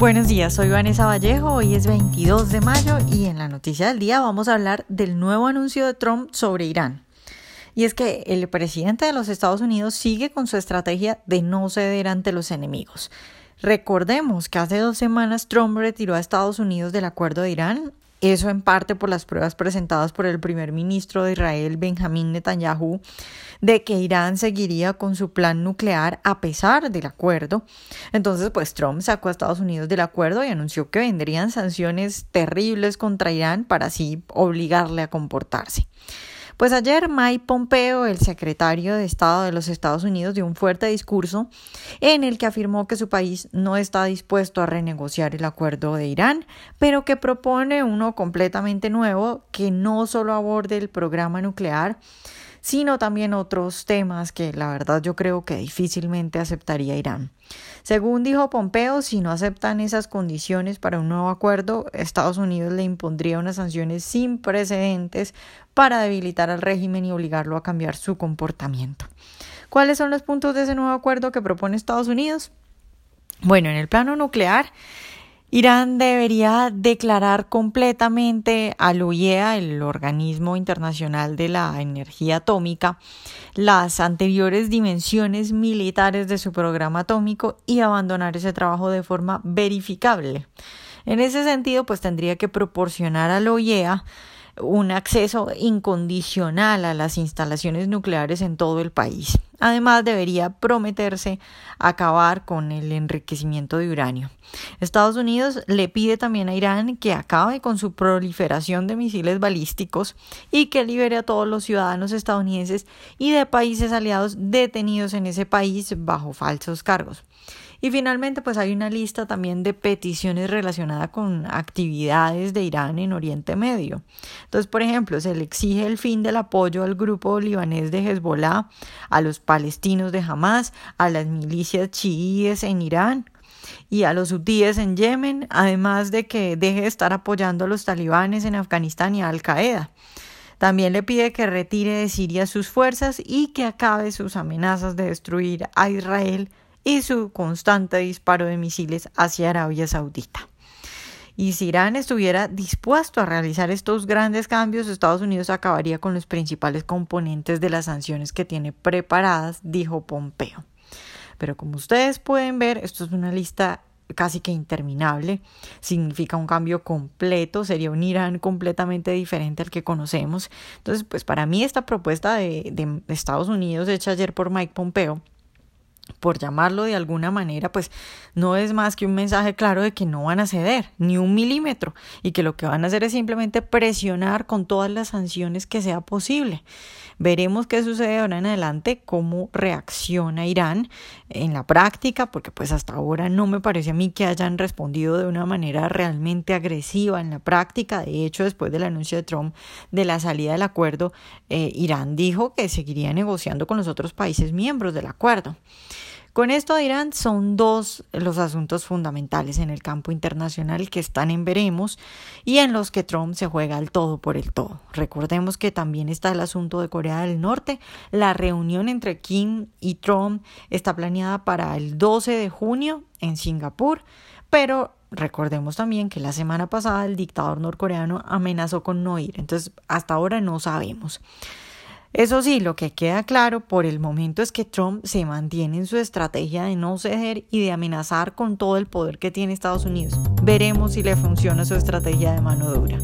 Buenos días, soy Vanessa Vallejo, hoy es 22 de mayo y en la noticia del día vamos a hablar del nuevo anuncio de Trump sobre Irán. Y es que el presidente de los Estados Unidos sigue con su estrategia de no ceder ante los enemigos. Recordemos que hace dos semanas Trump retiró a Estados Unidos del acuerdo de Irán, eso en parte por las pruebas presentadas por el primer ministro de Israel, Benjamín Netanyahu, de que Irán seguiría con su plan nuclear a pesar del acuerdo. Entonces, pues Trump sacó a Estados Unidos del acuerdo y anunció que vendrían sanciones terribles contra Irán para así obligarle a comportarse. Pues ayer Mike Pompeo, el secretario de Estado de los Estados Unidos, dio un fuerte discurso en el que afirmó que su país no está dispuesto a renegociar el acuerdo de Irán, pero que propone uno completamente nuevo que no solo aborde el programa nuclear, sino también otros temas que la verdad yo creo que difícilmente aceptaría Irán. Según dijo Pompeo, si no aceptan esas condiciones para un nuevo acuerdo, Estados Unidos le impondría unas sanciones sin precedentes para debilitar al régimen y obligarlo a cambiar su comportamiento. ¿Cuáles son los puntos de ese nuevo acuerdo que propone Estados Unidos? Bueno, en el plano nuclear, Irán debería declarar completamente al OIEA, el organismo internacional de la energía atómica, las anteriores dimensiones militares de su programa atómico y abandonar ese trabajo de forma verificable. En ese sentido, pues tendría que proporcionar al OIEA un acceso incondicional a las instalaciones nucleares en todo el país. Además, debería prometerse acabar con el enriquecimiento de uranio. Estados Unidos le pide también a Irán que acabe con su proliferación de misiles balísticos y que libere a todos los ciudadanos estadounidenses y de países aliados detenidos en ese país bajo falsos cargos. Y finalmente, pues hay una lista también de peticiones relacionadas con actividades de Irán en Oriente Medio. Entonces, por ejemplo, se le exige el fin del apoyo al grupo libanés de Hezbollah, a los palestinos de Hamas, a las milicias chiíes en Irán y a los hutíes en Yemen, además de que deje de estar apoyando a los talibanes en Afganistán y a Al Qaeda. También le pide que retire de Siria sus fuerzas y que acabe sus amenazas de destruir a Israel y su constante disparo de misiles hacia Arabia Saudita. Y si Irán estuviera dispuesto a realizar estos grandes cambios, Estados Unidos acabaría con los principales componentes de las sanciones que tiene preparadas, dijo Pompeo. Pero como ustedes pueden ver, esto es una lista casi que interminable, significa un cambio completo, sería un Irán completamente diferente al que conocemos. Entonces, pues para mí esta propuesta de, de Estados Unidos hecha ayer por Mike Pompeo por llamarlo de alguna manera, pues no es más que un mensaje claro de que no van a ceder ni un milímetro y que lo que van a hacer es simplemente presionar con todas las sanciones que sea posible. Veremos qué sucede ahora en adelante, cómo reacciona Irán en la práctica, porque pues hasta ahora no me parece a mí que hayan respondido de una manera realmente agresiva en la práctica. De hecho, después del anuncio de Trump de la salida del acuerdo, eh, Irán dijo que seguiría negociando con los otros países miembros del acuerdo. Con esto dirán, son dos los asuntos fundamentales en el campo internacional que están en veremos y en los que Trump se juega al todo por el todo. Recordemos que también está el asunto de Corea del Norte. La reunión entre Kim y Trump está planeada para el 12 de junio en Singapur, pero recordemos también que la semana pasada el dictador norcoreano amenazó con no ir. Entonces, hasta ahora no sabemos. Eso sí, lo que queda claro por el momento es que Trump se mantiene en su estrategia de no ceder y de amenazar con todo el poder que tiene Estados Unidos. Veremos si le funciona su estrategia de mano dura.